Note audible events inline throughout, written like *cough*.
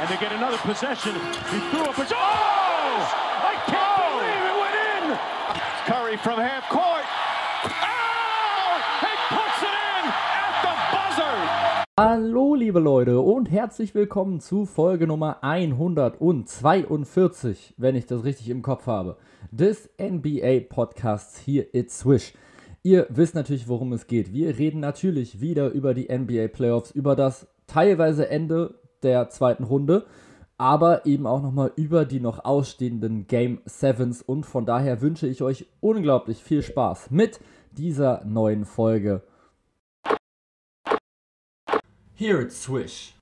and they get another possession. He threw up a... Oh! I can't believe it went in! Curry from half court. Oh! He puts it in at the buzzer! Hallo liebe Leute und herzlich willkommen zu Folge Nummer 142, wenn ich das richtig im Kopf habe, des NBA Podcasts hier It's Swish. Ihr wisst natürlich, worum es geht. Wir reden natürlich wieder über die NBA Playoffs, über das teilweise Ende der zweiten Runde, aber eben auch nochmal über die noch ausstehenden Game Sevens und von daher wünsche ich euch unglaublich viel Spaß mit dieser neuen Folge. Here it's Swish.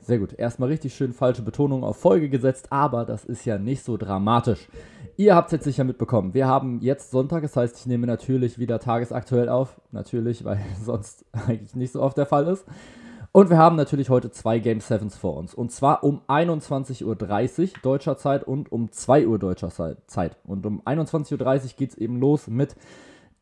Sehr gut. Erstmal richtig schön falsche Betonung auf Folge gesetzt, aber das ist ja nicht so dramatisch. Ihr habt es jetzt sicher mitbekommen. Wir haben jetzt Sonntag, das heißt, ich nehme natürlich wieder tagesaktuell auf. Natürlich, weil *laughs* sonst eigentlich nicht so oft der Fall ist. Und wir haben natürlich heute zwei Game Sevens vor uns. Und zwar um 21.30 Uhr deutscher Zeit und um 2 Uhr deutscher Zeit. Und um 21.30 Uhr geht es eben los mit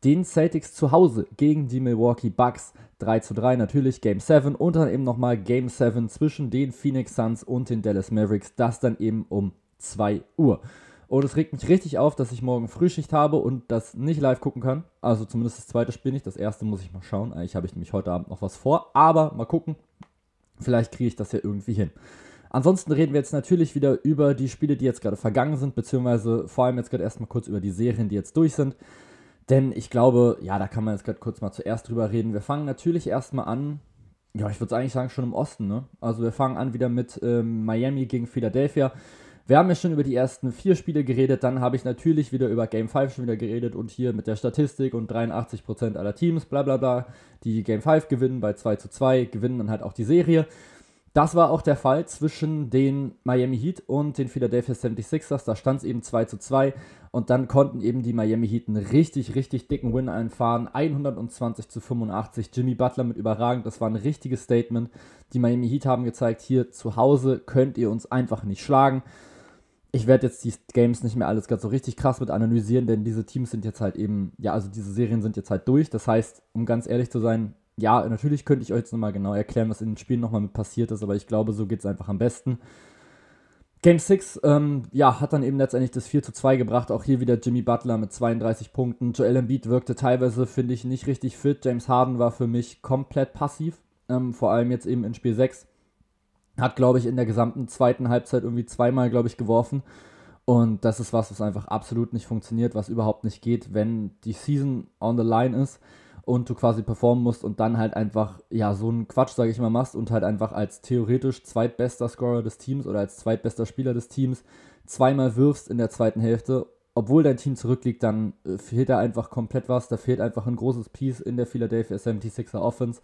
den Celtics zu Hause gegen die Milwaukee Bucks. 3 zu 3 natürlich Game 7 und dann eben nochmal Game 7 zwischen den Phoenix Suns und den Dallas Mavericks. Das dann eben um 2 Uhr. Und es regt mich richtig auf, dass ich morgen Frühschicht habe und das nicht live gucken kann. Also zumindest das zweite Spiel nicht. Das erste muss ich mal schauen. Eigentlich habe ich nämlich heute Abend noch was vor. Aber mal gucken. Vielleicht kriege ich das ja irgendwie hin. Ansonsten reden wir jetzt natürlich wieder über die Spiele, die jetzt gerade vergangen sind, beziehungsweise vor allem jetzt gerade erstmal kurz über die Serien, die jetzt durch sind. Denn ich glaube, ja, da kann man jetzt gerade kurz mal zuerst drüber reden. Wir fangen natürlich erstmal an, ja, ich würde eigentlich sagen, schon im Osten, ne? Also wir fangen an wieder mit ähm, Miami gegen Philadelphia. Wir haben ja schon über die ersten vier Spiele geredet, dann habe ich natürlich wieder über Game 5 schon wieder geredet und hier mit der Statistik und 83% aller Teams, bla bla bla, die Game 5 gewinnen bei 2 zu 2, gewinnen dann halt auch die Serie. Das war auch der Fall zwischen den Miami Heat und den Philadelphia 76ers. Da stand es eben 2 zu 2 und dann konnten eben die Miami Heat einen richtig, richtig dicken Win einfahren. 120 zu 85. Jimmy Butler mit überragend. Das war ein richtiges Statement. Die Miami Heat haben gezeigt, hier zu Hause könnt ihr uns einfach nicht schlagen. Ich werde jetzt die Games nicht mehr alles ganz so richtig krass mit analysieren, denn diese Teams sind jetzt halt eben, ja, also diese Serien sind jetzt halt durch. Das heißt, um ganz ehrlich zu sein, ja, natürlich könnte ich euch jetzt nochmal genau erklären, was in den Spielen nochmal mit passiert ist, aber ich glaube, so geht es einfach am besten. Game 6, ähm, ja, hat dann eben letztendlich das 4 zu 2 gebracht. Auch hier wieder Jimmy Butler mit 32 Punkten. Joel Embiid wirkte teilweise, finde ich, nicht richtig fit. James Harden war für mich komplett passiv. Ähm, vor allem jetzt eben in Spiel 6. Hat, glaube ich, in der gesamten zweiten Halbzeit irgendwie zweimal, glaube ich, geworfen. Und das ist was, was einfach absolut nicht funktioniert, was überhaupt nicht geht, wenn die Season on the line ist und du quasi performen musst und dann halt einfach, ja, so einen Quatsch, sage ich mal, machst und halt einfach als theoretisch zweitbester Scorer des Teams oder als zweitbester Spieler des Teams zweimal wirfst in der zweiten Hälfte, obwohl dein Team zurückliegt, dann äh, fehlt da einfach komplett was. Da fehlt einfach ein großes Piece in der Philadelphia 76er Offense.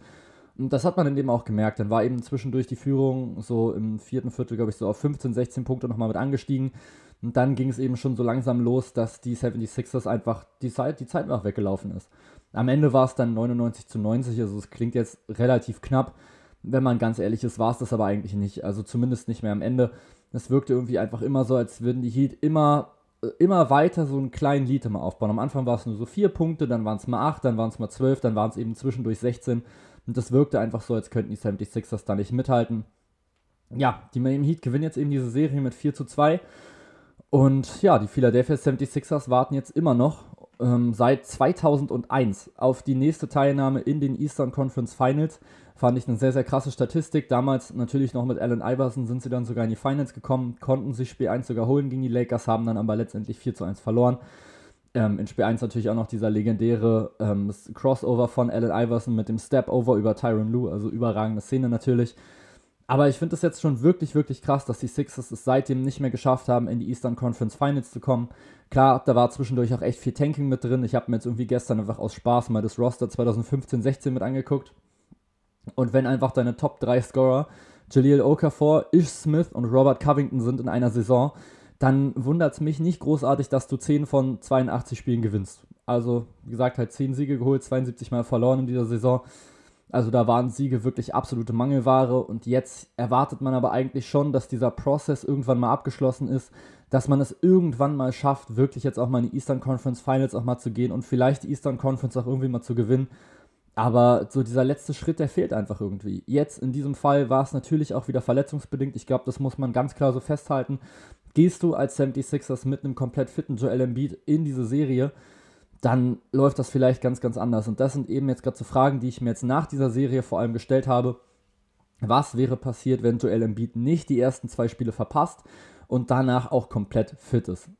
Und das hat man in dem auch gemerkt. Dann war eben zwischendurch die Führung so im vierten Viertel, glaube ich, so auf 15, 16 Punkte nochmal mit angestiegen. Und dann ging es eben schon so langsam los, dass die 76ers einfach die Zeit, die Zeit einfach weggelaufen ist. Am Ende war es dann 99 zu 90, also es klingt jetzt relativ knapp. Wenn man ganz ehrlich ist, war es das aber eigentlich nicht. Also zumindest nicht mehr am Ende. Es wirkte irgendwie einfach immer so, als würden die Heat immer, äh, immer weiter so einen kleinen Lead immer aufbauen. Am Anfang war es nur so vier Punkte, dann waren es mal acht, dann waren es mal zwölf, dann waren es eben zwischendurch 16. Und das wirkte einfach so, als könnten die 76ers da nicht mithalten. Ja, die Miami Heat gewinnen jetzt eben diese Serie mit 4 zu 2. Und ja, die Philadelphia 76ers warten jetzt immer noch ähm, seit 2001 auf die nächste Teilnahme in den Eastern Conference Finals. Fand ich eine sehr, sehr krasse Statistik. Damals natürlich noch mit Allen Iverson sind sie dann sogar in die Finals gekommen, konnten sich Spiel 1 sogar holen gegen die Lakers, haben dann aber letztendlich 4 zu 1 verloren. Ähm, in Spiel 1 natürlich auch noch dieser legendäre ähm, Crossover von Allen Iverson mit dem Step-Over über Tyron Lue, also überragende Szene natürlich. Aber ich finde es jetzt schon wirklich, wirklich krass, dass die Sixers es seitdem nicht mehr geschafft haben, in die Eastern Conference Finals zu kommen. Klar, da war zwischendurch auch echt viel Tanking mit drin. Ich habe mir jetzt irgendwie gestern einfach aus Spaß mal das Roster 2015-16 mit angeguckt. Und wenn einfach deine Top 3 Scorer Jaleel Okafor, Ish Smith und Robert Covington sind in einer Saison, dann wundert es mich nicht großartig, dass du 10 von 82 Spielen gewinnst. Also, wie gesagt, halt 10 Siege geholt, 72 Mal verloren in dieser Saison. Also da waren Siege wirklich absolute Mangelware und jetzt erwartet man aber eigentlich schon, dass dieser Prozess irgendwann mal abgeschlossen ist, dass man es irgendwann mal schafft, wirklich jetzt auch mal in die Eastern Conference Finals auch mal zu gehen und vielleicht die Eastern Conference auch irgendwie mal zu gewinnen. Aber so dieser letzte Schritt, der fehlt einfach irgendwie. Jetzt in diesem Fall war es natürlich auch wieder verletzungsbedingt. Ich glaube, das muss man ganz klar so festhalten. Gehst du als 76ers mit einem komplett fitten Joel Embiid in diese Serie, dann läuft das vielleicht ganz, ganz anders. Und das sind eben jetzt gerade so Fragen, die ich mir jetzt nach dieser Serie vor allem gestellt habe. Was wäre passiert, wenn Joel Embiid nicht die ersten zwei Spiele verpasst und danach auch komplett fit ist?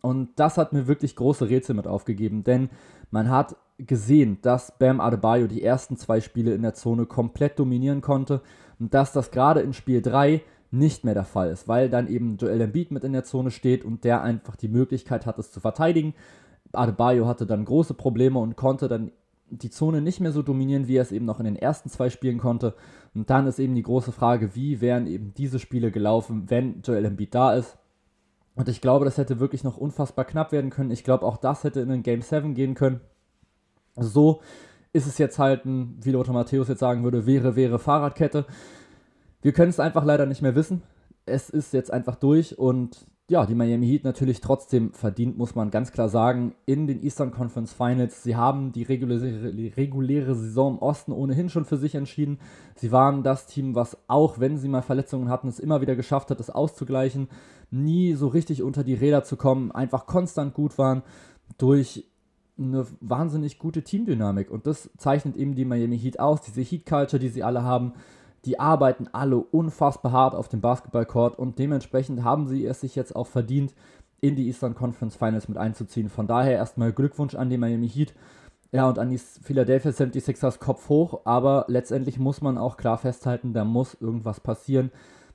Und das hat mir wirklich große Rätsel mit aufgegeben, denn man hat gesehen, dass Bam Adebayo die ersten zwei Spiele in der Zone komplett dominieren konnte und dass das gerade in Spiel 3 nicht mehr der Fall ist, weil dann eben Joel Embiid mit in der Zone steht und der einfach die Möglichkeit hat, es zu verteidigen. Adebayo hatte dann große Probleme und konnte dann die Zone nicht mehr so dominieren, wie er es eben noch in den ersten zwei Spielen konnte. Und dann ist eben die große Frage, wie wären eben diese Spiele gelaufen, wenn Joel Embiid da ist. Und ich glaube, das hätte wirklich noch unfassbar knapp werden können. Ich glaube, auch das hätte in den Game 7 gehen können. So ist es jetzt halt ein, wie Lothar Matthäus jetzt sagen würde, wäre, wäre Fahrradkette. Wir können es einfach leider nicht mehr wissen. Es ist jetzt einfach durch und ja, die Miami Heat natürlich trotzdem verdient, muss man ganz klar sagen, in den Eastern Conference Finals. Sie haben die reguläre, die reguläre Saison im Osten ohnehin schon für sich entschieden. Sie waren das Team, was auch, wenn sie mal Verletzungen hatten, es immer wieder geschafft hat, es auszugleichen. Nie so richtig unter die Räder zu kommen, einfach konstant gut waren durch eine wahnsinnig gute Teamdynamik. Und das zeichnet eben die Miami Heat aus, diese Heat-Culture, die sie alle haben. Die arbeiten alle unfassbar hart auf dem Basketballcourt und dementsprechend haben sie es sich jetzt auch verdient, in die Eastern Conference Finals mit einzuziehen. Von daher erstmal Glückwunsch an die Miami Heat. Ja, und an die Philadelphia 76ers Kopf hoch, aber letztendlich muss man auch klar festhalten, da muss irgendwas passieren,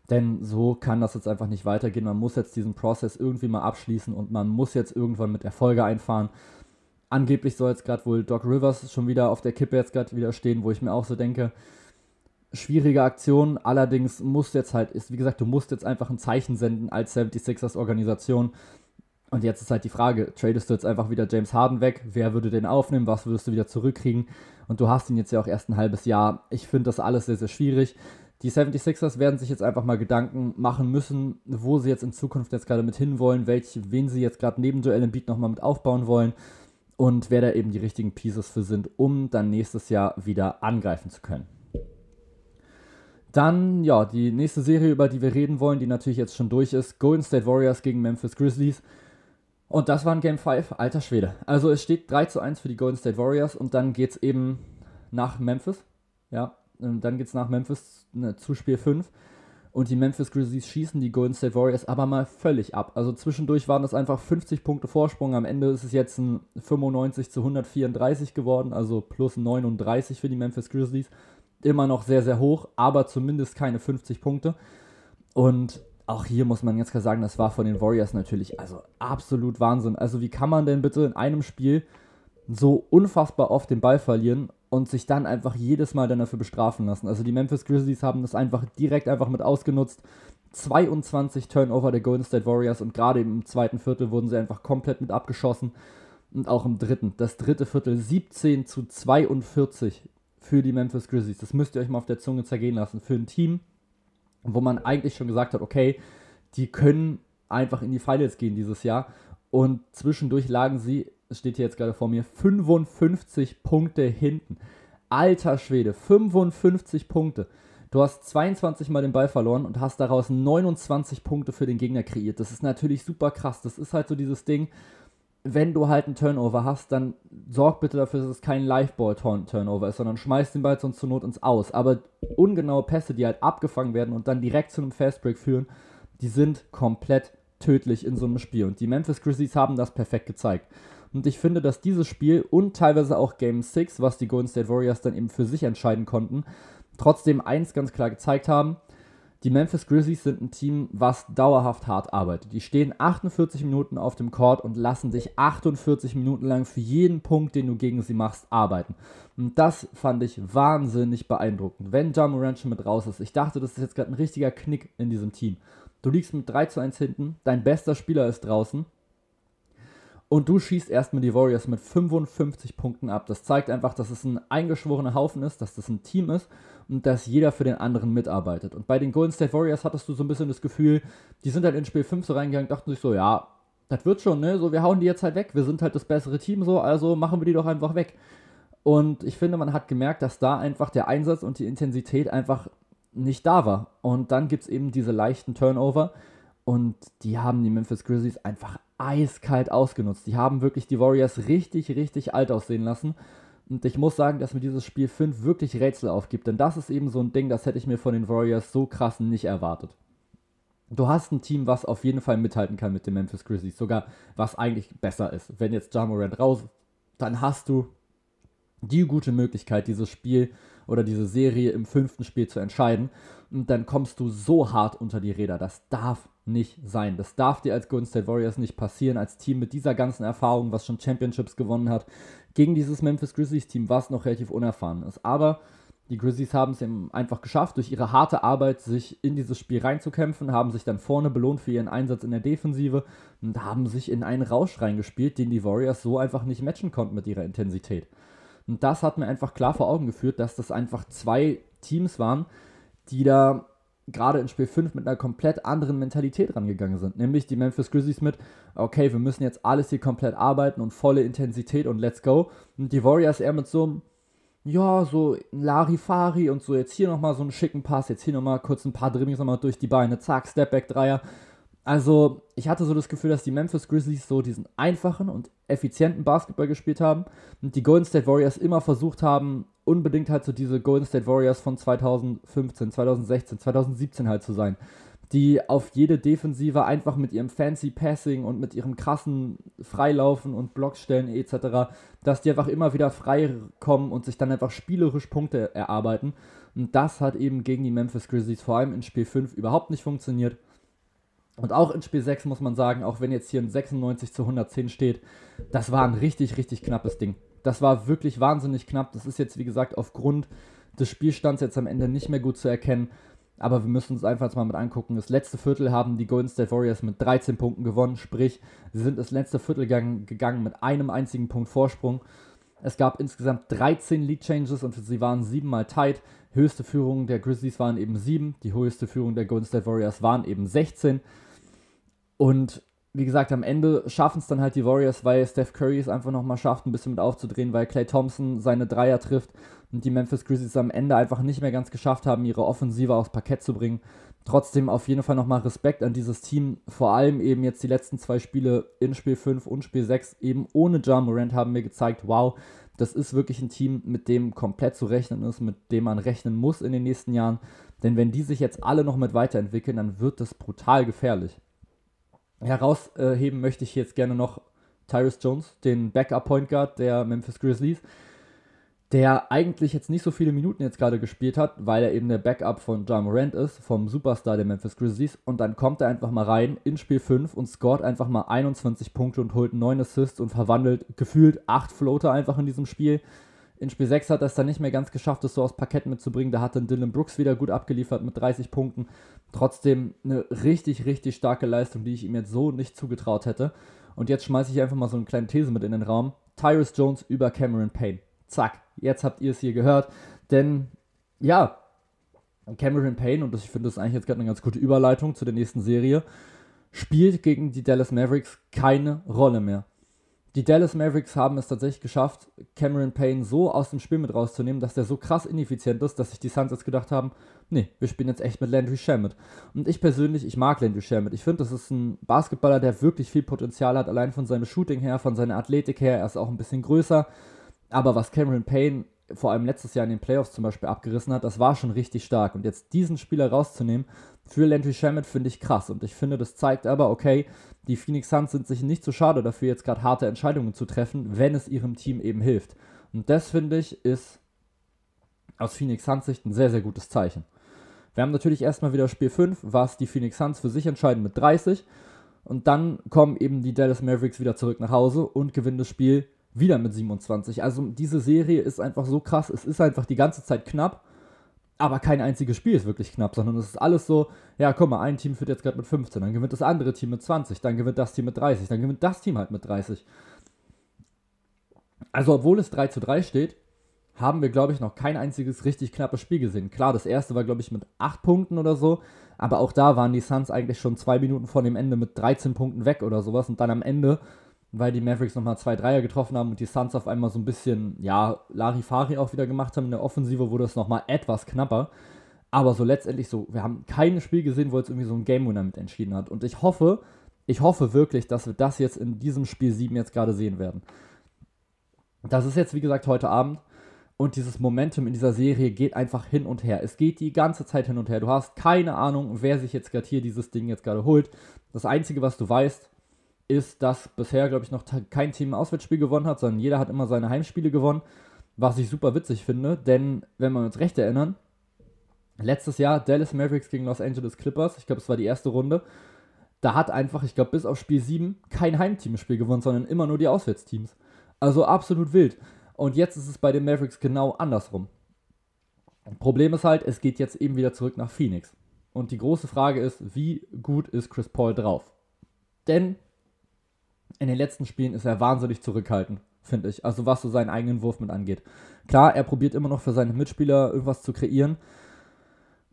denn so kann das jetzt einfach nicht weitergehen. Man muss jetzt diesen Prozess irgendwie mal abschließen und man muss jetzt irgendwann mit Erfolge einfahren. Angeblich soll jetzt gerade wohl Doc Rivers schon wieder auf der Kippe jetzt gerade wieder stehen, wo ich mir auch so denke, schwierige Aktion. Allerdings muss jetzt halt, ist wie gesagt, du musst jetzt einfach ein Zeichen senden als 76ers Organisation. Und jetzt ist halt die Frage, tradest du jetzt einfach wieder James Harden weg? Wer würde den aufnehmen? Was würdest du wieder zurückkriegen? Und du hast ihn jetzt ja auch erst ein halbes Jahr. Ich finde das alles sehr, sehr schwierig. Die 76ers werden sich jetzt einfach mal Gedanken machen müssen, wo sie jetzt in Zukunft jetzt gerade mit hinwollen, welch, wen sie jetzt gerade neben Joel Embiid nochmal mit aufbauen wollen und wer da eben die richtigen Pieces für sind, um dann nächstes Jahr wieder angreifen zu können. Dann, ja, die nächste Serie, über die wir reden wollen, die natürlich jetzt schon durch ist, Golden State Warriors gegen Memphis Grizzlies. Und das war ein Game 5, alter Schwede. Also es steht 3 zu 1 für die Golden State Warriors und dann geht es eben nach Memphis. Ja, und dann geht es nach Memphis ne, zu Spiel 5 und die Memphis Grizzlies schießen die Golden State Warriors aber mal völlig ab. Also zwischendurch waren das einfach 50 Punkte Vorsprung. Am Ende ist es jetzt ein 95 zu 134 geworden, also plus 39 für die Memphis Grizzlies. Immer noch sehr, sehr hoch, aber zumindest keine 50 Punkte. Und auch hier muss man jetzt klar sagen, das war von den Warriors natürlich also absolut Wahnsinn. Also wie kann man denn bitte in einem Spiel so unfassbar oft den Ball verlieren und sich dann einfach jedes Mal dann dafür bestrafen lassen. Also die Memphis Grizzlies haben das einfach direkt einfach mit ausgenutzt. 22 Turnover der Golden State Warriors und gerade im zweiten Viertel wurden sie einfach komplett mit abgeschossen. Und auch im dritten. Das dritte Viertel 17 zu 42 für die Memphis Grizzlies. Das müsst ihr euch mal auf der Zunge zergehen lassen. Für ein Team, wo man eigentlich schon gesagt hat, okay, die können einfach in die Finals gehen dieses Jahr. Und zwischendurch lagen sie steht hier jetzt gerade vor mir, 55 Punkte hinten. Alter Schwede, 55 Punkte. Du hast 22 Mal den Ball verloren und hast daraus 29 Punkte für den Gegner kreiert. Das ist natürlich super krass. Das ist halt so dieses Ding, wenn du halt einen Turnover hast, dann sorg bitte dafür, dass es kein Liveball-Turnover ist, sondern schmeiß den Ball sonst zur Not ins Aus. Aber ungenaue Pässe, die halt abgefangen werden und dann direkt zu einem Fastbreak führen, die sind komplett tödlich in so einem Spiel. Und die Memphis Grizzlies haben das perfekt gezeigt. Und ich finde, dass dieses Spiel und teilweise auch Game 6, was die Golden State Warriors dann eben für sich entscheiden konnten, trotzdem eins ganz klar gezeigt haben. Die Memphis Grizzlies sind ein Team, was dauerhaft hart arbeitet. Die stehen 48 Minuten auf dem Court und lassen sich 48 Minuten lang für jeden Punkt, den du gegen sie machst, arbeiten. Und das fand ich wahnsinnig beeindruckend. Wenn Ja Morant schon mit raus ist, ich dachte, das ist jetzt gerade ein richtiger Knick in diesem Team. Du liegst mit 3 zu 1 hinten, dein bester Spieler ist draußen und du schießt erstmal die Warriors mit 55 Punkten ab. Das zeigt einfach, dass es ein eingeschworener Haufen ist, dass das ein Team ist und dass jeder für den anderen mitarbeitet. Und bei den Golden State Warriors hattest du so ein bisschen das Gefühl, die sind halt in Spiel 5 so reingegangen, dachten sich so, ja, das wird schon, ne? So, wir hauen die jetzt halt weg. Wir sind halt das bessere Team so, also machen wir die doch einfach weg. Und ich finde, man hat gemerkt, dass da einfach der Einsatz und die Intensität einfach nicht da war. Und dann gibt es eben diese leichten Turnover. Und die haben die Memphis Grizzlies einfach eiskalt ausgenutzt. Die haben wirklich die Warriors richtig, richtig alt aussehen lassen. Und ich muss sagen, dass mir dieses Spiel 5 wirklich Rätsel aufgibt. Denn das ist eben so ein Ding, das hätte ich mir von den Warriors so krass nicht erwartet. Du hast ein Team, was auf jeden Fall mithalten kann mit den Memphis Grizzlies. Sogar was eigentlich besser ist. Wenn jetzt Jamorant raus, dann hast du die gute Möglichkeit, dieses Spiel oder diese Serie im fünften Spiel zu entscheiden. Und dann kommst du so hart unter die Räder. Das darf nicht sein. Das darf dir als Golden State Warriors nicht passieren, als Team mit dieser ganzen Erfahrung, was schon Championships gewonnen hat, gegen dieses Memphis Grizzlies Team, was noch relativ unerfahren ist. Aber die Grizzlies haben es eben einfach geschafft, durch ihre harte Arbeit sich in dieses Spiel reinzukämpfen, haben sich dann vorne belohnt für ihren Einsatz in der Defensive und haben sich in einen Rausch reingespielt, den die Warriors so einfach nicht matchen konnten mit ihrer Intensität. Und das hat mir einfach klar vor Augen geführt, dass das einfach zwei Teams waren, die da gerade in Spiel 5 mit einer komplett anderen Mentalität rangegangen sind. Nämlich die Memphis Grizzlies mit, okay, wir müssen jetzt alles hier komplett arbeiten und volle Intensität und let's go. Und die Warriors eher mit so einem, ja, so Larifari und so jetzt hier nochmal so einen schicken Pass, jetzt hier nochmal kurz ein paar Dribblings nochmal durch die Beine, zack, Stepback-Dreier. Also, ich hatte so das Gefühl, dass die Memphis Grizzlies so diesen einfachen und effizienten Basketball gespielt haben und die Golden State Warriors immer versucht haben, unbedingt halt so diese Golden State Warriors von 2015, 2016, 2017 halt zu sein. Die auf jede Defensive einfach mit ihrem fancy Passing und mit ihrem krassen Freilaufen und Blockstellen etc., dass die einfach immer wieder frei kommen und sich dann einfach spielerisch Punkte erarbeiten. Und das hat eben gegen die Memphis Grizzlies vor allem in Spiel 5 überhaupt nicht funktioniert. Und auch in Spiel 6 muss man sagen, auch wenn jetzt hier ein 96 zu 110 steht, das war ein richtig, richtig knappes Ding. Das war wirklich wahnsinnig knapp. Das ist jetzt, wie gesagt, aufgrund des Spielstands jetzt am Ende nicht mehr gut zu erkennen. Aber wir müssen uns einfach jetzt mal mit angucken. Das letzte Viertel haben die Golden State Warriors mit 13 Punkten gewonnen. Sprich, sie sind das letzte Viertel gegangen mit einem einzigen Punkt Vorsprung. Es gab insgesamt 13 Lead Changes und sie waren siebenmal tight. Höchste Führung der Grizzlies waren eben sieben. Die höchste Führung der Golden State Warriors waren eben 16. Und wie gesagt, am Ende schaffen es dann halt die Warriors, weil Steph Curry es einfach nochmal schafft, ein bisschen mit aufzudrehen, weil Clay Thompson seine Dreier trifft und die Memphis Grizzlies am Ende einfach nicht mehr ganz geschafft haben, ihre Offensive aufs Parkett zu bringen. Trotzdem auf jeden Fall nochmal Respekt an dieses Team. Vor allem eben jetzt die letzten zwei Spiele in Spiel 5 und Spiel 6 eben ohne Ja Morant haben mir gezeigt, wow, das ist wirklich ein Team, mit dem komplett zu rechnen ist, mit dem man rechnen muss in den nächsten Jahren. Denn wenn die sich jetzt alle noch mit weiterentwickeln, dann wird das brutal gefährlich. Herausheben möchte ich jetzt gerne noch Tyrus Jones, den Backup Point Guard der Memphis Grizzlies, der eigentlich jetzt nicht so viele Minuten jetzt gerade gespielt hat, weil er eben der Backup von John Morant ist, vom Superstar der Memphis Grizzlies. Und dann kommt er einfach mal rein in Spiel 5 und scoret einfach mal 21 Punkte und holt 9 Assists und verwandelt gefühlt 8 Floater einfach in diesem Spiel. In Spiel 6 hat er es dann nicht mehr ganz geschafft, das so aufs Parkett mitzubringen. Da hat dann Dylan Brooks wieder gut abgeliefert mit 30 Punkten. Trotzdem eine richtig, richtig starke Leistung, die ich ihm jetzt so nicht zugetraut hätte. Und jetzt schmeiße ich einfach mal so eine kleine These mit in den Raum. Tyrus Jones über Cameron Payne. Zack, jetzt habt ihr es hier gehört. Denn, ja, Cameron Payne, und das, ich finde das eigentlich jetzt gerade eine ganz gute Überleitung zu der nächsten Serie, spielt gegen die Dallas Mavericks keine Rolle mehr. Die Dallas Mavericks haben es tatsächlich geschafft, Cameron Payne so aus dem Spiel mit rauszunehmen, dass der so krass ineffizient ist, dass sich die Suns jetzt gedacht haben, nee, wir spielen jetzt echt mit Landry Shamet. Und ich persönlich, ich mag Landry Shamet. Ich finde, das ist ein Basketballer, der wirklich viel Potenzial hat, allein von seinem Shooting her, von seiner Athletik her. Er ist auch ein bisschen größer. Aber was Cameron Payne vor allem letztes Jahr in den Playoffs zum Beispiel abgerissen hat, das war schon richtig stark. Und jetzt diesen Spieler rauszunehmen, für Landry Shamet finde ich krass. Und ich finde, das zeigt aber, okay, die Phoenix Suns sind sich nicht so schade dafür, jetzt gerade harte Entscheidungen zu treffen, wenn es ihrem Team eben hilft. Und das finde ich ist aus Phoenix Suns Sicht ein sehr, sehr gutes Zeichen. Wir haben natürlich erstmal wieder Spiel 5, was die Phoenix Suns für sich entscheiden mit 30. Und dann kommen eben die Dallas Mavericks wieder zurück nach Hause und gewinnen das Spiel wieder mit 27. Also diese Serie ist einfach so krass. Es ist einfach die ganze Zeit knapp. Aber kein einziges Spiel ist wirklich knapp, sondern es ist alles so, ja, guck mal, ein Team führt jetzt gerade mit 15, dann gewinnt das andere Team mit 20, dann gewinnt das Team mit 30, dann gewinnt das Team halt mit 30. Also, obwohl es 3 zu 3 steht, haben wir, glaube ich, noch kein einziges richtig knappes Spiel gesehen. Klar, das erste war, glaube ich, mit 8 Punkten oder so, aber auch da waren die Suns eigentlich schon zwei Minuten vor dem Ende mit 13 Punkten weg oder sowas und dann am Ende weil die Mavericks nochmal zwei Dreier getroffen haben und die Suns auf einmal so ein bisschen, ja, Larifari auch wieder gemacht haben. In der Offensive wurde es nochmal etwas knapper. Aber so letztendlich so, wir haben kein Spiel gesehen, wo jetzt irgendwie so ein Game Winner mit entschieden hat. Und ich hoffe, ich hoffe wirklich, dass wir das jetzt in diesem Spiel 7 jetzt gerade sehen werden. Das ist jetzt, wie gesagt, heute Abend. Und dieses Momentum in dieser Serie geht einfach hin und her. Es geht die ganze Zeit hin und her. Du hast keine Ahnung, wer sich jetzt gerade hier dieses Ding jetzt gerade holt. Das Einzige, was du weißt, ist, dass bisher, glaube ich, noch kein Team ein Auswärtsspiel gewonnen hat, sondern jeder hat immer seine Heimspiele gewonnen. Was ich super witzig finde, denn wenn wir uns recht erinnern, letztes Jahr Dallas Mavericks gegen Los Angeles Clippers, ich glaube, es war die erste Runde, da hat einfach, ich glaube, bis auf Spiel 7 kein Heimteam ein Spiel gewonnen, sondern immer nur die Auswärtsteams. Also absolut wild. Und jetzt ist es bei den Mavericks genau andersrum. Problem ist halt, es geht jetzt eben wieder zurück nach Phoenix. Und die große Frage ist, wie gut ist Chris Paul drauf? Denn in den letzten Spielen ist er wahnsinnig zurückhaltend, finde ich. Also was so seinen eigenen Wurf mit angeht. Klar, er probiert immer noch für seine Mitspieler irgendwas zu kreieren.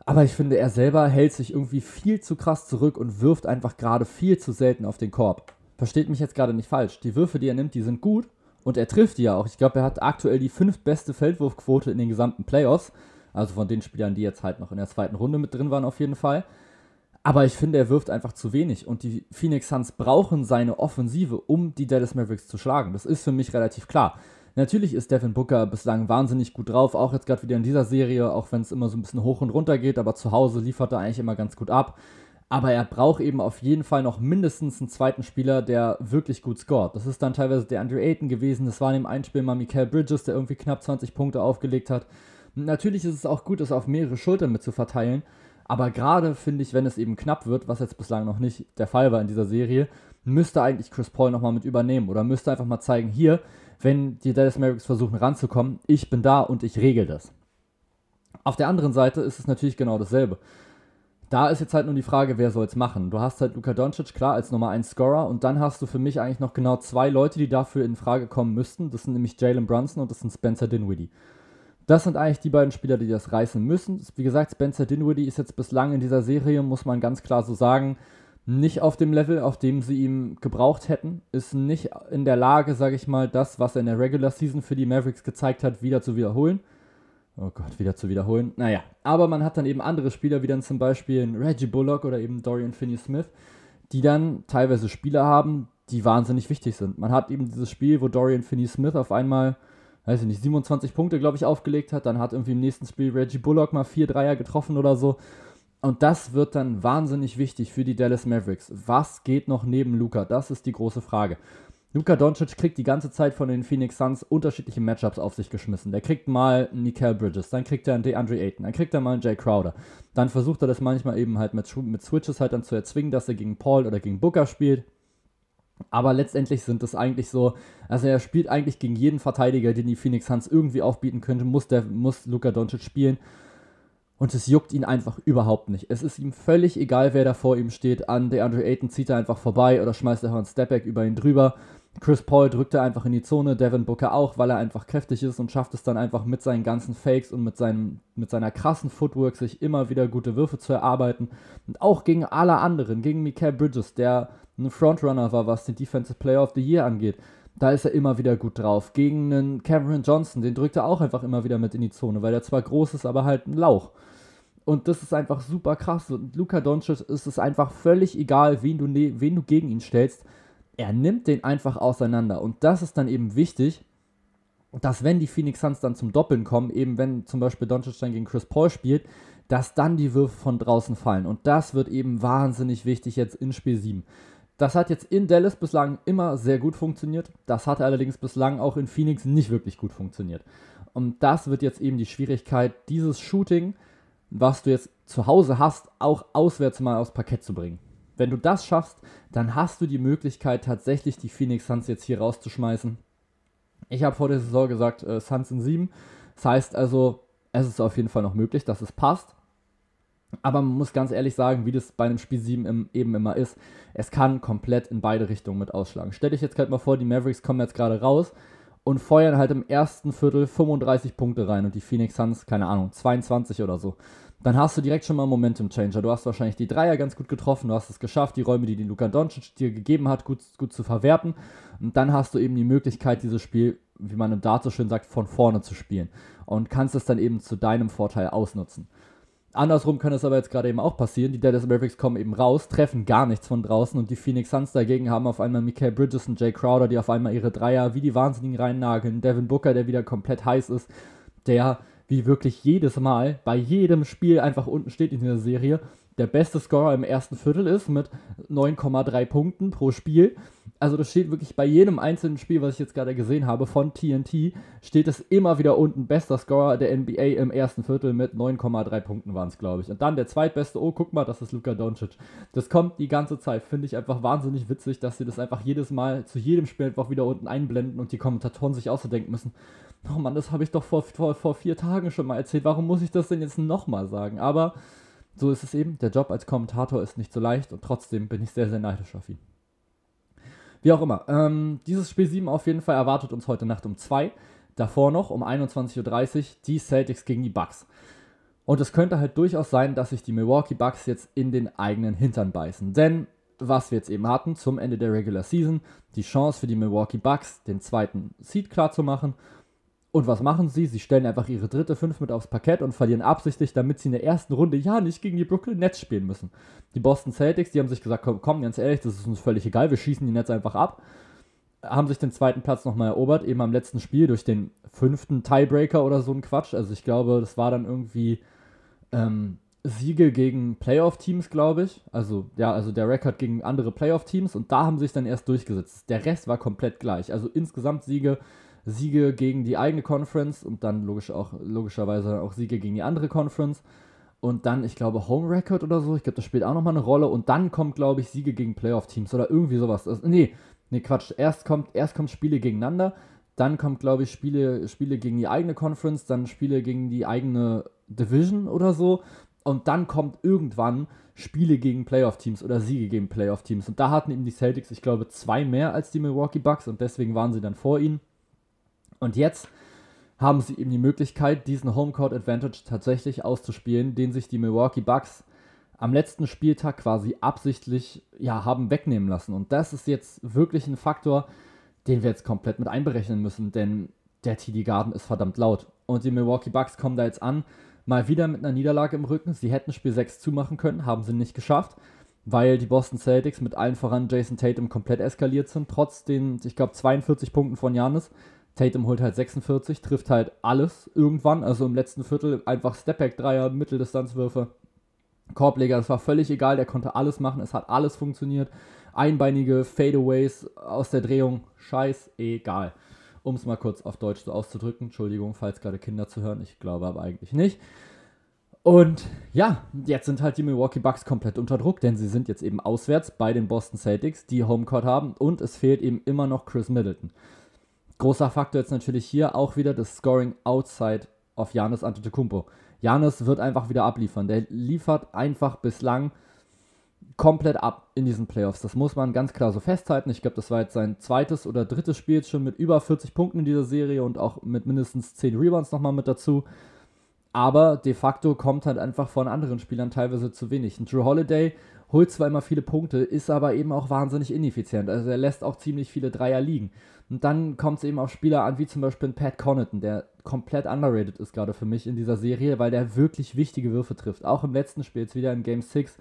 Aber ich finde, er selber hält sich irgendwie viel zu krass zurück und wirft einfach gerade viel zu selten auf den Korb. Versteht mich jetzt gerade nicht falsch. Die Würfe, die er nimmt, die sind gut. Und er trifft die ja auch. Ich glaube, er hat aktuell die fünftbeste Feldwurfquote in den gesamten Playoffs. Also von den Spielern, die jetzt halt noch in der zweiten Runde mit drin waren, auf jeden Fall. Aber ich finde, er wirft einfach zu wenig. Und die Phoenix Suns brauchen seine Offensive, um die Dallas Mavericks zu schlagen. Das ist für mich relativ klar. Natürlich ist Devin Booker bislang wahnsinnig gut drauf, auch jetzt gerade wieder in dieser Serie, auch wenn es immer so ein bisschen hoch und runter geht, aber zu Hause liefert er eigentlich immer ganz gut ab. Aber er braucht eben auf jeden Fall noch mindestens einen zweiten Spieler, der wirklich gut scoret. Das ist dann teilweise der Andrew Ayton gewesen. Das war in dem Einspiel mal Michael Bridges, der irgendwie knapp 20 Punkte aufgelegt hat. Natürlich ist es auch gut, das auf mehrere Schultern mit zu verteilen. Aber gerade finde ich, wenn es eben knapp wird, was jetzt bislang noch nicht der Fall war in dieser Serie, müsste eigentlich Chris Paul nochmal mit übernehmen oder müsste einfach mal zeigen, hier, wenn die Dallas Mavericks versuchen ranzukommen, ich bin da und ich regel das. Auf der anderen Seite ist es natürlich genau dasselbe. Da ist jetzt halt nur die Frage, wer soll es machen. Du hast halt Luka Doncic, klar, als Nummer 1 Scorer und dann hast du für mich eigentlich noch genau zwei Leute, die dafür in Frage kommen müssten. Das sind nämlich Jalen Brunson und das sind Spencer Dinwiddie. Das sind eigentlich die beiden Spieler, die das reißen müssen. Wie gesagt, Spencer Dinwiddie ist jetzt bislang in dieser Serie, muss man ganz klar so sagen, nicht auf dem Level, auf dem sie ihn gebraucht hätten. Ist nicht in der Lage, sage ich mal, das, was er in der Regular Season für die Mavericks gezeigt hat, wieder zu wiederholen. Oh Gott, wieder zu wiederholen. Naja, aber man hat dann eben andere Spieler, wie dann zum Beispiel Reggie Bullock oder eben Dorian Finney-Smith, die dann teilweise Spieler haben, die wahnsinnig wichtig sind. Man hat eben dieses Spiel, wo Dorian Finney-Smith auf einmal, weiß ich nicht, 27 Punkte, glaube ich, aufgelegt hat. Dann hat irgendwie im nächsten Spiel Reggie Bullock mal vier Dreier getroffen oder so. Und das wird dann wahnsinnig wichtig für die Dallas Mavericks. Was geht noch neben Luca? Das ist die große Frage. Luka Doncic kriegt die ganze Zeit von den Phoenix Suns unterschiedliche Matchups auf sich geschmissen. Der kriegt mal einen Nickel Bridges, dann kriegt er einen DeAndre Ayton, dann kriegt er mal einen Jay Crowder. Dann versucht er das manchmal eben halt mit, mit Switches halt dann zu erzwingen, dass er gegen Paul oder gegen Booker spielt. Aber letztendlich sind das eigentlich so, also er spielt eigentlich gegen jeden Verteidiger, den die Phoenix Suns irgendwie aufbieten könnte, muss, der, muss Luka Doncic spielen. Und es juckt ihn einfach überhaupt nicht. Es ist ihm völlig egal, wer da vor ihm steht. An DeAndre Ayton zieht er einfach vorbei oder schmeißt einfach einen Stepback über ihn drüber. Chris Paul drückt er einfach in die Zone, Devin Booker auch, weil er einfach kräftig ist und schafft es dann einfach mit seinen ganzen Fakes und mit, seinem, mit seiner krassen Footwork sich immer wieder gute Würfe zu erarbeiten. Und auch gegen alle anderen, gegen Mikael Bridges, der ein Frontrunner war, was den Defensive Player of the Year angeht. Da ist er immer wieder gut drauf. Gegen einen Cameron Johnson, den drückt er auch einfach immer wieder mit in die Zone, weil er zwar groß ist, aber halt ein Lauch. Und das ist einfach super krass. Und Luka Doncic ist es einfach völlig egal, wen du, ne wen du gegen ihn stellst er nimmt den einfach auseinander. Und das ist dann eben wichtig, dass wenn die Phoenix Suns dann zum Doppeln kommen, eben wenn zum Beispiel Doncic dann gegen Chris Paul spielt, dass dann die Würfe von draußen fallen. Und das wird eben wahnsinnig wichtig jetzt in Spiel 7. Das hat jetzt in Dallas bislang immer sehr gut funktioniert. Das hat allerdings bislang auch in Phoenix nicht wirklich gut funktioniert. Und das wird jetzt eben die Schwierigkeit, dieses Shooting, was du jetzt zu Hause hast, auch auswärts mal aufs Parkett zu bringen. Wenn du das schaffst, dann hast du die Möglichkeit, tatsächlich die Phoenix Suns jetzt hier rauszuschmeißen. Ich habe vor der Saison gesagt, äh, Suns in 7. Das heißt also, es ist auf jeden Fall noch möglich, dass es passt. Aber man muss ganz ehrlich sagen, wie das bei einem Spiel 7 im, eben immer ist, es kann komplett in beide Richtungen mit ausschlagen. Stell dich jetzt gerade mal vor, die Mavericks kommen jetzt gerade raus und feuern halt im ersten Viertel 35 Punkte rein und die Phoenix Suns, keine Ahnung, 22 oder so dann hast du direkt schon mal einen Momentum Changer. Du hast wahrscheinlich die Dreier ganz gut getroffen, du hast es geschafft, die Räume, die die Luka Doncic dir gegeben hat, gut, gut zu verwerten. Und dann hast du eben die Möglichkeit, dieses Spiel, wie man im Dart so schön sagt, von vorne zu spielen. Und kannst es dann eben zu deinem Vorteil ausnutzen. Andersrum kann es aber jetzt gerade eben auch passieren. Die Dallas Mavericks kommen eben raus, treffen gar nichts von draußen und die Phoenix Suns dagegen haben auf einmal Michael Bridges und Jay Crowder, die auf einmal ihre Dreier wie die Wahnsinnigen reinnageln. Devin Booker, der wieder komplett heiß ist, der wie wirklich jedes Mal bei jedem Spiel einfach unten steht in dieser Serie der beste Scorer im ersten Viertel ist mit 9,3 Punkten pro Spiel. Also das steht wirklich bei jedem einzelnen Spiel, was ich jetzt gerade gesehen habe von TNT, steht es immer wieder unten. Bester Scorer der NBA im ersten Viertel mit 9,3 Punkten waren es, glaube ich. Und dann der zweitbeste, oh, guck mal, das ist Luka Doncic. Das kommt die ganze Zeit. Finde ich einfach wahnsinnig witzig, dass sie das einfach jedes Mal zu jedem Spiel einfach wieder unten einblenden und die Kommentatoren sich auch so denken müssen, oh Mann, das habe ich doch vor, vor, vor vier Tagen schon mal erzählt. Warum muss ich das denn jetzt nochmal sagen? Aber so ist es eben. Der Job als Kommentator ist nicht so leicht und trotzdem bin ich sehr, sehr neidisch auf ihn. Wie auch immer. Ähm, dieses Spiel 7 auf jeden Fall erwartet uns heute Nacht um 2. Davor noch um 21.30 Uhr die Celtics gegen die Bucks. Und es könnte halt durchaus sein, dass sich die Milwaukee Bucks jetzt in den eigenen Hintern beißen. Denn was wir jetzt eben hatten zum Ende der Regular Season, die Chance für die Milwaukee Bucks, den zweiten Seed klar zu machen und was machen sie? Sie stellen einfach ihre dritte Fünf mit aufs Parkett und verlieren absichtlich, damit sie in der ersten Runde ja nicht gegen die Brooklyn Nets spielen müssen. Die Boston Celtics, die haben sich gesagt, komm, komm ganz ehrlich, das ist uns völlig egal, wir schießen die Nets einfach ab. Haben sich den zweiten Platz nochmal erobert, eben am letzten Spiel durch den fünften Tiebreaker oder so ein Quatsch. Also ich glaube, das war dann irgendwie ähm, Siege gegen Playoff-Teams, glaube ich. Also, ja, also der Rekord gegen andere Playoff-Teams und da haben sie sich dann erst durchgesetzt. Der Rest war komplett gleich. Also insgesamt Siege Siege gegen die eigene Conference und dann logisch auch, logischerweise auch Siege gegen die andere Conference. Und dann, ich glaube, Home Record oder so. Ich glaube, das spielt auch nochmal eine Rolle. Und dann kommt, glaube ich, Siege gegen Playoff-Teams oder irgendwie sowas. Also, nee, nee, Quatsch. Erst kommt, erst kommt Spiele gegeneinander. Dann kommt, glaube ich, Spiele, Spiele gegen die eigene Conference. Dann Spiele gegen die eigene Division oder so. Und dann kommt irgendwann Spiele gegen Playoff-Teams oder Siege gegen Playoff-Teams. Und da hatten eben die Celtics, ich glaube, zwei mehr als die Milwaukee Bucks. Und deswegen waren sie dann vor ihnen. Und jetzt haben sie eben die Möglichkeit, diesen Homecourt Advantage tatsächlich auszuspielen, den sich die Milwaukee Bucks am letzten Spieltag quasi absichtlich ja, haben wegnehmen lassen. Und das ist jetzt wirklich ein Faktor, den wir jetzt komplett mit einberechnen müssen, denn der TD Garden ist verdammt laut. Und die Milwaukee Bucks kommen da jetzt an, mal wieder mit einer Niederlage im Rücken. Sie hätten Spiel 6 zumachen können, haben sie nicht geschafft, weil die Boston Celtics mit allen voran Jason Tatum komplett eskaliert sind, trotz den, ich glaube, 42 Punkten von Janis. Tatum holt halt 46, trifft halt alles irgendwann, also im letzten Viertel einfach Stepback-Dreier, Mitteldistanzwürfe, Korbleger, das war völlig egal, der konnte alles machen, es hat alles funktioniert. Einbeinige Fadeaways aus der Drehung, scheißegal. Um es mal kurz auf Deutsch so auszudrücken, Entschuldigung, falls gerade Kinder zu hören, ich glaube aber eigentlich nicht. Und ja, jetzt sind halt die Milwaukee Bucks komplett unter Druck, denn sie sind jetzt eben auswärts bei den Boston Celtics, die Homecourt haben und es fehlt eben immer noch Chris Middleton. Großer Faktor jetzt natürlich hier auch wieder das Scoring outside of Janis Antetokounmpo. Janis wird einfach wieder abliefern. Der liefert einfach bislang komplett ab in diesen Playoffs. Das muss man ganz klar so festhalten. Ich glaube, das war jetzt sein zweites oder drittes Spiel jetzt schon mit über 40 Punkten in dieser Serie und auch mit mindestens 10 Rebounds nochmal mit dazu. Aber de facto kommt halt einfach von anderen Spielern teilweise zu wenig. Und Drew Holiday holt zwar immer viele Punkte, ist aber eben auch wahnsinnig ineffizient. Also er lässt auch ziemlich viele Dreier liegen. Und dann kommt es eben auf Spieler an, wie zum Beispiel Pat Connaughton, der komplett underrated ist gerade für mich in dieser Serie, weil der wirklich wichtige Würfe trifft. Auch im letzten Spiel, jetzt wieder im Game 6,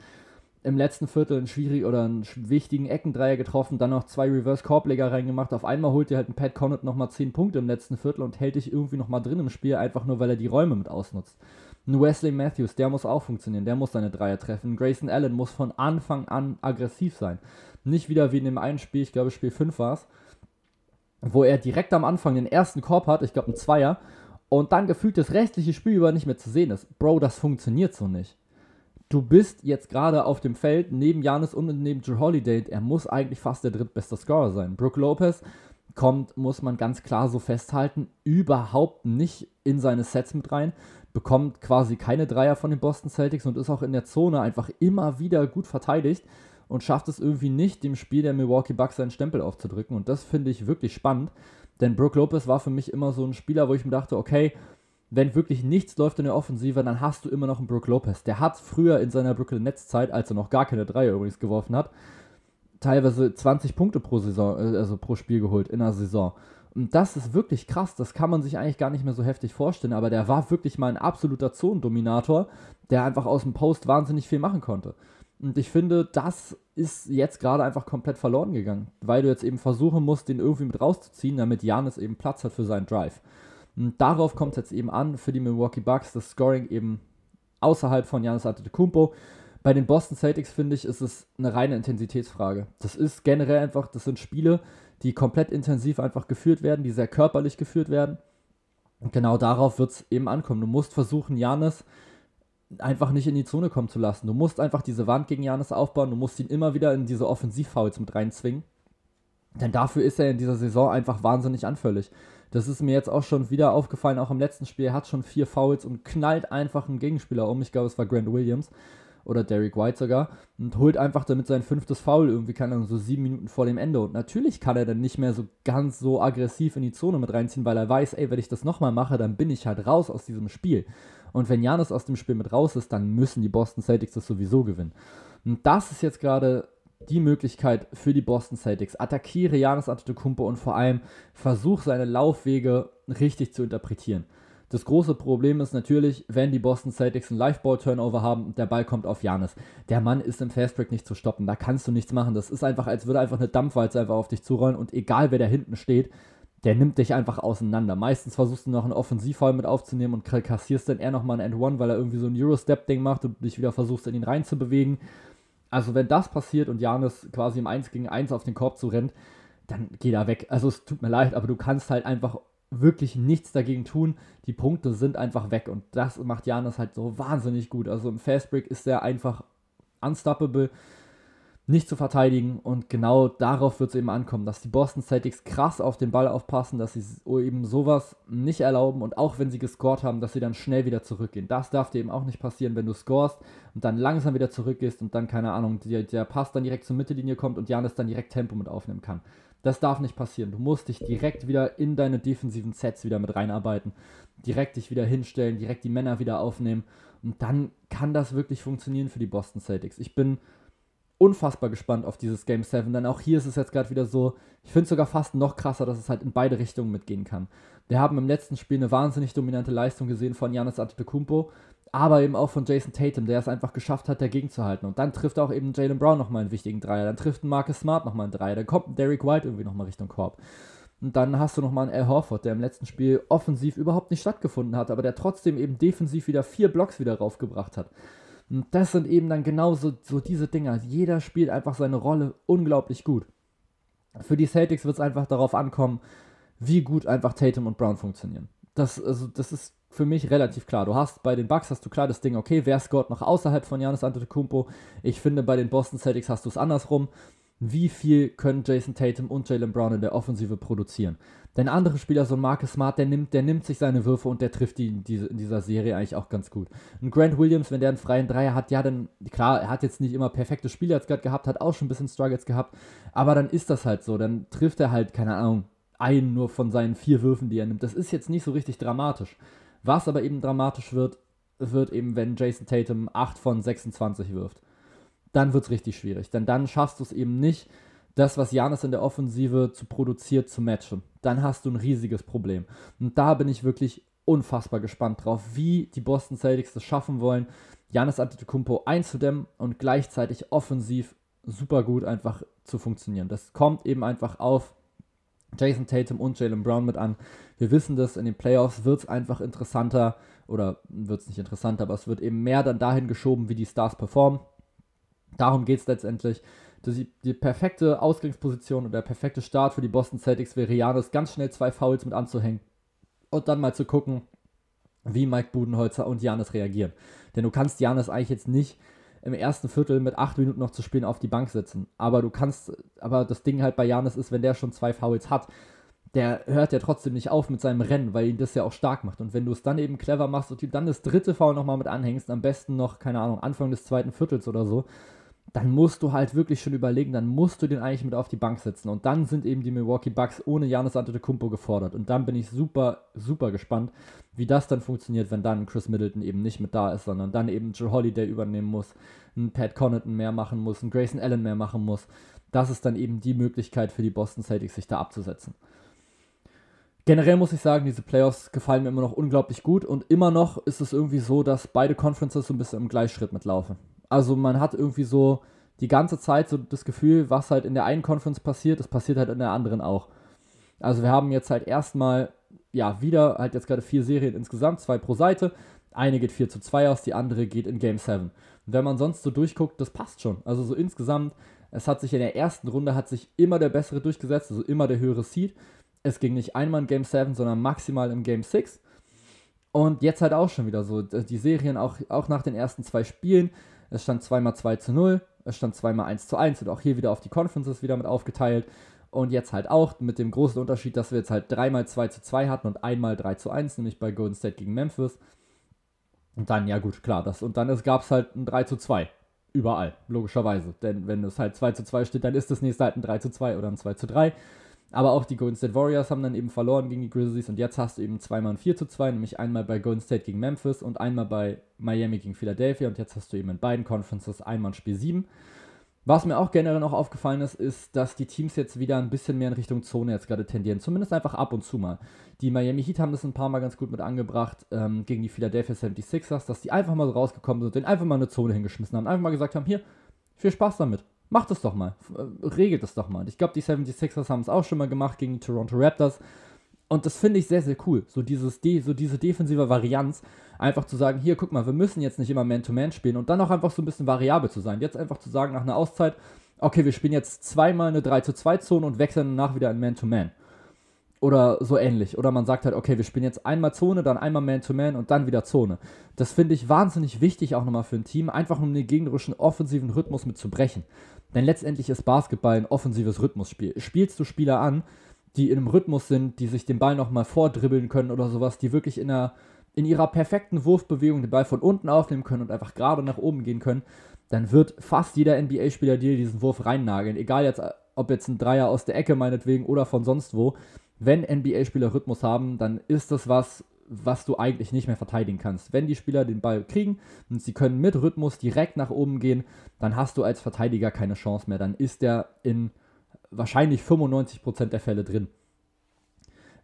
im letzten Viertel einen schwierigen oder einen wichtigen Eckendreier getroffen, dann noch zwei Reverse-Korbleger reingemacht. Auf einmal holt dir halt ein Pat Connaughton nochmal 10 Punkte im letzten Viertel und hält dich irgendwie nochmal drin im Spiel, einfach nur weil er die Räume mit ausnutzt. Ein Wesley Matthews, der muss auch funktionieren, der muss seine Dreier treffen. Grayson Allen muss von Anfang an aggressiv sein. Nicht wieder wie in dem einen Spiel, ich glaube Spiel 5 war es, wo er direkt am Anfang den ersten Korb hat, ich glaube ein Zweier, und dann gefühlt das restliche Spiel über nicht mehr zu sehen ist. Bro, das funktioniert so nicht. Du bist jetzt gerade auf dem Feld neben Janis und neben Drew Holiday. Er muss eigentlich fast der drittbeste Scorer sein. Brooke Lopez kommt, muss man ganz klar so festhalten, überhaupt nicht in seine Sets mit rein bekommt quasi keine Dreier von den Boston Celtics und ist auch in der Zone einfach immer wieder gut verteidigt und schafft es irgendwie nicht, dem Spiel der Milwaukee Bucks seinen Stempel aufzudrücken. Und das finde ich wirklich spannend, denn Brooke Lopez war für mich immer so ein Spieler, wo ich mir dachte, okay, wenn wirklich nichts läuft in der Offensive, dann hast du immer noch einen Brook Lopez. Der hat früher in seiner Brooklyn Netz Zeit, als er noch gar keine Dreier übrigens geworfen hat, teilweise 20 Punkte pro Saison, äh, also pro Spiel geholt in der Saison. Und das ist wirklich krass. Das kann man sich eigentlich gar nicht mehr so heftig vorstellen. Aber der war wirklich mal ein absoluter Zonendominator, der einfach aus dem Post wahnsinnig viel machen konnte. Und ich finde, das ist jetzt gerade einfach komplett verloren gegangen, weil du jetzt eben versuchen musst, den irgendwie mit rauszuziehen, damit Janis eben Platz hat für seinen Drive. Und darauf kommt es jetzt eben an für die Milwaukee Bucks, das Scoring eben außerhalb von Janis Antetokounmpo. Bei den Boston Celtics finde ich, ist es eine reine Intensitätsfrage. Das ist generell einfach, das sind Spiele, die komplett intensiv einfach geführt werden, die sehr körperlich geführt werden. Und genau darauf wird es eben ankommen. Du musst versuchen, Janis einfach nicht in die Zone kommen zu lassen. Du musst einfach diese Wand gegen Janis aufbauen, du musst ihn immer wieder in diese Offensivfouls mit reinzwingen. Denn dafür ist er in dieser Saison einfach wahnsinnig anfällig. Das ist mir jetzt auch schon wieder aufgefallen, auch im letzten Spiel. Er hat schon vier Fouls und knallt einfach einen Gegenspieler um. Ich glaube, es war Grant Williams oder Derek White sogar, und holt einfach damit sein fünftes Foul irgendwie, keine Ahnung, so sieben Minuten vor dem Ende. Und natürlich kann er dann nicht mehr so ganz so aggressiv in die Zone mit reinziehen, weil er weiß, ey, wenn ich das nochmal mache, dann bin ich halt raus aus diesem Spiel. Und wenn Janis aus dem Spiel mit raus ist, dann müssen die Boston Celtics das sowieso gewinnen. Und das ist jetzt gerade die Möglichkeit für die Boston Celtics. Attackiere Janis Antetokounmpo und vor allem versuch seine Laufwege richtig zu interpretieren. Das große Problem ist natürlich, wenn die Boston Celtics einen Live-Ball-Turnover haben und der Ball kommt auf Janis. Der Mann ist im Fastbreak nicht zu stoppen. Da kannst du nichts machen. Das ist einfach, als würde einfach eine Dampfwalze einfach auf dich zurollen und egal wer da hinten steht, der nimmt dich einfach auseinander. Meistens versuchst du noch einen Offensivfall mit aufzunehmen und kassierst dann eher nochmal einen End-One, weil er irgendwie so ein Euro-Step-Ding macht und dich wieder versuchst, in ihn reinzubewegen. Also, wenn das passiert und Janis quasi im 1 gegen 1 auf den Korb zu rennt, dann geh da weg. Also, es tut mir leid, aber du kannst halt einfach wirklich nichts dagegen tun. Die Punkte sind einfach weg und das macht Janis halt so wahnsinnig gut. Also im Fastbreak ist er einfach unstoppable, nicht zu verteidigen und genau darauf wird es eben ankommen, dass die Boston Celtics krass auf den Ball aufpassen, dass sie eben sowas nicht erlauben und auch wenn sie gescored haben, dass sie dann schnell wieder zurückgehen. Das darf dir eben auch nicht passieren, wenn du scorest und dann langsam wieder zurückgehst und dann, keine Ahnung, der, der Pass dann direkt zur Mittellinie kommt und Janis dann direkt Tempo mit aufnehmen kann. Das darf nicht passieren. Du musst dich direkt wieder in deine defensiven Sets wieder mit reinarbeiten. Direkt dich wieder hinstellen, direkt die Männer wieder aufnehmen. Und dann kann das wirklich funktionieren für die Boston Celtics. Ich bin unfassbar gespannt auf dieses Game 7, denn auch hier ist es jetzt gerade wieder so, ich finde es sogar fast noch krasser, dass es halt in beide Richtungen mitgehen kann. Wir haben im letzten Spiel eine wahnsinnig dominante Leistung gesehen von Janis Antetokounmpo, aber eben auch von Jason Tatum, der es einfach geschafft hat, dagegen zu halten. Und dann trifft auch eben Jalen Brown nochmal einen wichtigen Dreier, dann trifft Marcus Smart nochmal einen Dreier, dann kommt Derek White irgendwie nochmal Richtung Korb. Und dann hast du nochmal einen Al Horford, der im letzten Spiel offensiv überhaupt nicht stattgefunden hat, aber der trotzdem eben defensiv wieder vier Blocks wieder raufgebracht hat. Und das sind eben dann genauso so diese Dinger. Jeder spielt einfach seine Rolle unglaublich gut. Für die Celtics wird es einfach darauf ankommen, wie gut einfach Tatum und Brown funktionieren. Das, also, das ist für mich relativ klar. Du hast bei den Bucks hast du klar das Ding, okay, wer scoret noch außerhalb von Giannis Antetokounmpo? Ich finde, bei den Boston Celtics hast du es andersrum. Wie viel können Jason Tatum und Jalen Brown in der Offensive produzieren? Denn andere Spieler, so ein Marcus Smart, der nimmt, der nimmt sich seine Würfe und der trifft die in, diese, in dieser Serie eigentlich auch ganz gut. Und Grant Williams, wenn der einen freien Dreier hat, ja, dann, klar, er hat jetzt nicht immer perfekte Spiele jetzt gerade gehabt, hat auch schon ein bisschen Struggles gehabt, aber dann ist das halt so. Dann trifft er halt, keine Ahnung, einen nur von seinen vier Würfen, die er nimmt. Das ist jetzt nicht so richtig dramatisch. Was aber eben dramatisch wird, wird eben, wenn Jason Tatum 8 von 26 wirft. Dann wird es richtig schwierig. Denn dann schaffst du es eben nicht, das, was Janis in der Offensive zu produziert, zu matchen. Dann hast du ein riesiges Problem. Und da bin ich wirklich unfassbar gespannt drauf, wie die Boston Celtics das schaffen wollen, Janis Antetokounmpo einzudämmen und gleichzeitig offensiv super gut einfach zu funktionieren. Das kommt eben einfach auf Jason Tatum und Jalen Brown mit an. Wir wissen das, in den Playoffs wird es einfach interessanter oder wird es nicht interessanter, aber es wird eben mehr dann dahin geschoben, wie die Stars performen. Darum geht es letztendlich. Die, die, perfekte Ausgangsposition oder der perfekte Start für die Boston Celtics wäre Janis ganz schnell zwei Fouls mit anzuhängen und dann mal zu gucken, wie Mike Budenholzer und Janis reagieren. Denn du kannst Janis eigentlich jetzt nicht im ersten Viertel mit acht Minuten noch zu spielen auf die Bank sitzen. Aber du kannst, aber das Ding halt bei Janis ist, wenn der schon zwei Fouls hat, der hört ja trotzdem nicht auf mit seinem Rennen, weil ihn das ja auch stark macht. Und wenn du es dann eben clever machst und ihm dann das dritte Foul nochmal mit anhängst, am besten noch, keine Ahnung, Anfang des zweiten Viertels oder so, dann musst du halt wirklich schon überlegen, dann musst du den eigentlich mit auf die Bank setzen. Und dann sind eben die Milwaukee Bucks ohne Janis Antetokounmpo gefordert. Und dann bin ich super, super gespannt, wie das dann funktioniert, wenn dann Chris Middleton eben nicht mit da ist, sondern dann eben Joe Holiday übernehmen muss, ein Pat Connaughton mehr machen muss, ein Grayson Allen mehr machen muss. Das ist dann eben die Möglichkeit für die Boston Celtics, sich da abzusetzen. Generell muss ich sagen, diese Playoffs gefallen mir immer noch unglaublich gut und immer noch ist es irgendwie so, dass beide Conferences so ein bisschen im Gleichschritt mitlaufen. Also man hat irgendwie so die ganze Zeit so das Gefühl, was halt in der einen Conference passiert, das passiert halt in der anderen auch. Also wir haben jetzt halt erstmal, ja, wieder halt jetzt gerade vier Serien insgesamt, zwei pro Seite. Eine geht 4 zu 2 aus, die andere geht in Game 7. Und wenn man sonst so durchguckt, das passt schon. Also so insgesamt, es hat sich in der ersten Runde hat sich immer der bessere durchgesetzt, also immer der höhere Seed. Es ging nicht einmal in Game 7, sondern maximal im Game 6. Und jetzt halt auch schon wieder so. Die Serien auch, auch nach den ersten zwei Spielen es stand zweimal 2 zu 0, es stand zweimal 1 zu 1 und auch hier wieder auf die Conferences wieder mit aufgeteilt. Und jetzt halt auch mit dem großen Unterschied, dass wir jetzt halt dreimal 2 zu 2 hatten und einmal 3 zu 1, nämlich bei Golden State gegen Memphis. Und dann, ja gut, klar, das, und dann gab es halt ein 3 zu 2. Überall, logischerweise. Denn wenn es halt 2 zu 2 steht, dann ist das nächste halt ein 3 zu 2 oder ein 2 zu 3. Aber auch die Golden State Warriors haben dann eben verloren gegen die Grizzlies und jetzt hast du eben zweimal ein 4 zu 2, nämlich einmal bei Golden State gegen Memphis und einmal bei Miami gegen Philadelphia und jetzt hast du eben in beiden Conferences einmal ein Spiel 7. Was mir auch generell noch aufgefallen ist, ist, dass die Teams jetzt wieder ein bisschen mehr in Richtung Zone jetzt gerade tendieren. Zumindest einfach ab und zu mal. Die Miami Heat haben das ein paar Mal ganz gut mit angebracht ähm, gegen die Philadelphia 76ers, dass die einfach mal so rausgekommen sind, denen einfach mal eine Zone hingeschmissen haben. Einfach mal gesagt haben, hier, viel Spaß damit. Macht es doch mal. Äh, regelt es doch mal. Ich glaube, die 76ers haben es auch schon mal gemacht gegen die Toronto Raptors. Und das finde ich sehr, sehr cool. So, dieses De so diese defensive Varianz, einfach zu sagen, hier, guck mal, wir müssen jetzt nicht immer Man-to-Man -Man spielen und dann auch einfach so ein bisschen variabel zu sein. Jetzt einfach zu sagen, nach einer Auszeit, okay, wir spielen jetzt zweimal eine 3 zu 2 Zone und wechseln danach wieder in Man-to-Man. -Man. Oder so ähnlich. Oder man sagt halt, okay, wir spielen jetzt einmal Zone, dann einmal Man-to-Man -Man und dann wieder Zone. Das finde ich wahnsinnig wichtig auch nochmal für ein Team, einfach um den gegnerischen offensiven Rhythmus mit zu brechen. Denn letztendlich ist Basketball ein offensives Rhythmusspiel. Spielst du Spieler an, die in einem Rhythmus sind, die sich den Ball nochmal vordribbeln können oder sowas, die wirklich in, einer, in ihrer perfekten Wurfbewegung den Ball von unten aufnehmen können und einfach gerade nach oben gehen können, dann wird fast jeder NBA-Spieler dir diesen Wurf reinnageln. Egal jetzt, ob jetzt ein Dreier aus der Ecke meinetwegen oder von sonst wo. Wenn NBA-Spieler Rhythmus haben, dann ist das was, was du eigentlich nicht mehr verteidigen kannst. Wenn die Spieler den Ball kriegen und sie können mit Rhythmus direkt nach oben gehen, dann hast du als Verteidiger keine Chance mehr. Dann ist der in wahrscheinlich 95% der Fälle drin.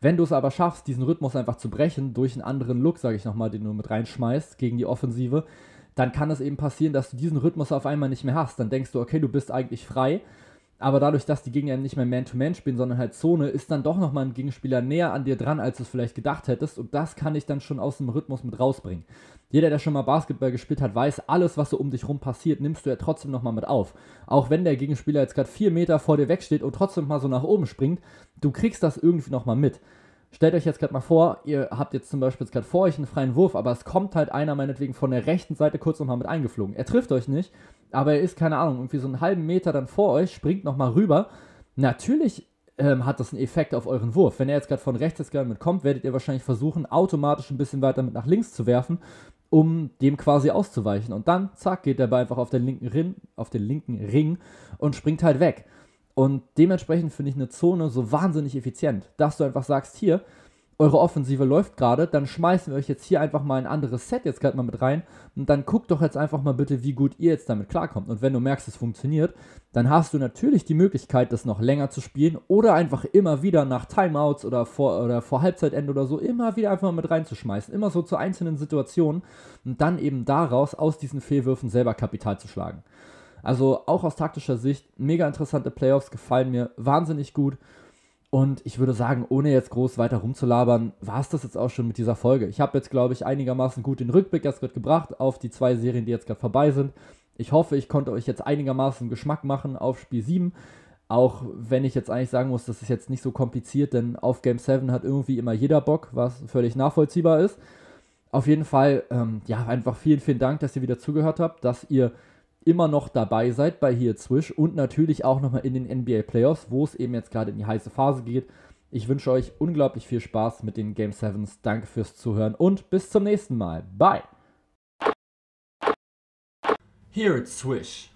Wenn du es aber schaffst, diesen Rhythmus einfach zu brechen, durch einen anderen Look, sage ich nochmal, den du mit reinschmeißt gegen die Offensive, dann kann es eben passieren, dass du diesen Rhythmus auf einmal nicht mehr hast. Dann denkst du, okay, du bist eigentlich frei aber dadurch, dass die Gegner nicht mehr Man-to-Man -Man spielen, sondern halt Zone, ist dann doch nochmal ein Gegenspieler näher an dir dran, als du es vielleicht gedacht hättest. Und das kann ich dann schon aus dem Rhythmus mit rausbringen. Jeder, der schon mal Basketball gespielt hat, weiß, alles, was so um dich rum passiert, nimmst du ja trotzdem nochmal mit auf. Auch wenn der Gegenspieler jetzt gerade vier Meter vor dir wegsteht und trotzdem mal so nach oben springt, du kriegst das irgendwie nochmal mit. Stellt euch jetzt gerade mal vor, ihr habt jetzt zum Beispiel gerade vor euch einen freien Wurf, aber es kommt halt einer meinetwegen von der rechten Seite kurz nochmal mit eingeflogen. Er trifft euch nicht, aber er ist, keine Ahnung, irgendwie so einen halben Meter dann vor euch, springt nochmal rüber. Natürlich ähm, hat das einen Effekt auf euren Wurf. Wenn er jetzt gerade von rechts jetzt gerade mitkommt, werdet ihr wahrscheinlich versuchen, automatisch ein bisschen weiter mit nach links zu werfen, um dem quasi auszuweichen. Und dann, zack, geht der Ball einfach auf den linken Ring, auf den linken Ring und springt halt weg. Und dementsprechend finde ich eine Zone so wahnsinnig effizient, dass du einfach sagst, hier, eure Offensive läuft gerade, dann schmeißen wir euch jetzt hier einfach mal ein anderes Set jetzt gerade mal mit rein und dann guckt doch jetzt einfach mal bitte, wie gut ihr jetzt damit klarkommt. Und wenn du merkst, es funktioniert, dann hast du natürlich die Möglichkeit, das noch länger zu spielen oder einfach immer wieder nach Timeouts oder vor, oder vor Halbzeitende oder so immer wieder einfach mal mit reinzuschmeißen. Immer so zu einzelnen Situationen und dann eben daraus aus diesen Fehlwürfen selber Kapital zu schlagen. Also auch aus taktischer Sicht mega interessante Playoffs, gefallen mir wahnsinnig gut. Und ich würde sagen, ohne jetzt groß weiter rumzulabern, war es das jetzt auch schon mit dieser Folge. Ich habe jetzt, glaube ich, einigermaßen gut den Rückblick erst gerade gebracht auf die zwei Serien, die jetzt gerade vorbei sind. Ich hoffe, ich konnte euch jetzt einigermaßen Geschmack machen auf Spiel 7. Auch wenn ich jetzt eigentlich sagen muss, das ist jetzt nicht so kompliziert, denn auf Game 7 hat irgendwie immer jeder Bock, was völlig nachvollziehbar ist. Auf jeden Fall, ähm, ja, einfach vielen, vielen Dank, dass ihr wieder zugehört habt, dass ihr immer noch dabei seid bei hier Zwisch und natürlich auch nochmal in den NBA Playoffs, wo es eben jetzt gerade in die heiße Phase geht. Ich wünsche euch unglaublich viel Spaß mit den Game Sevens. Danke fürs Zuhören und bis zum nächsten Mal. Bye. Here it's Swish.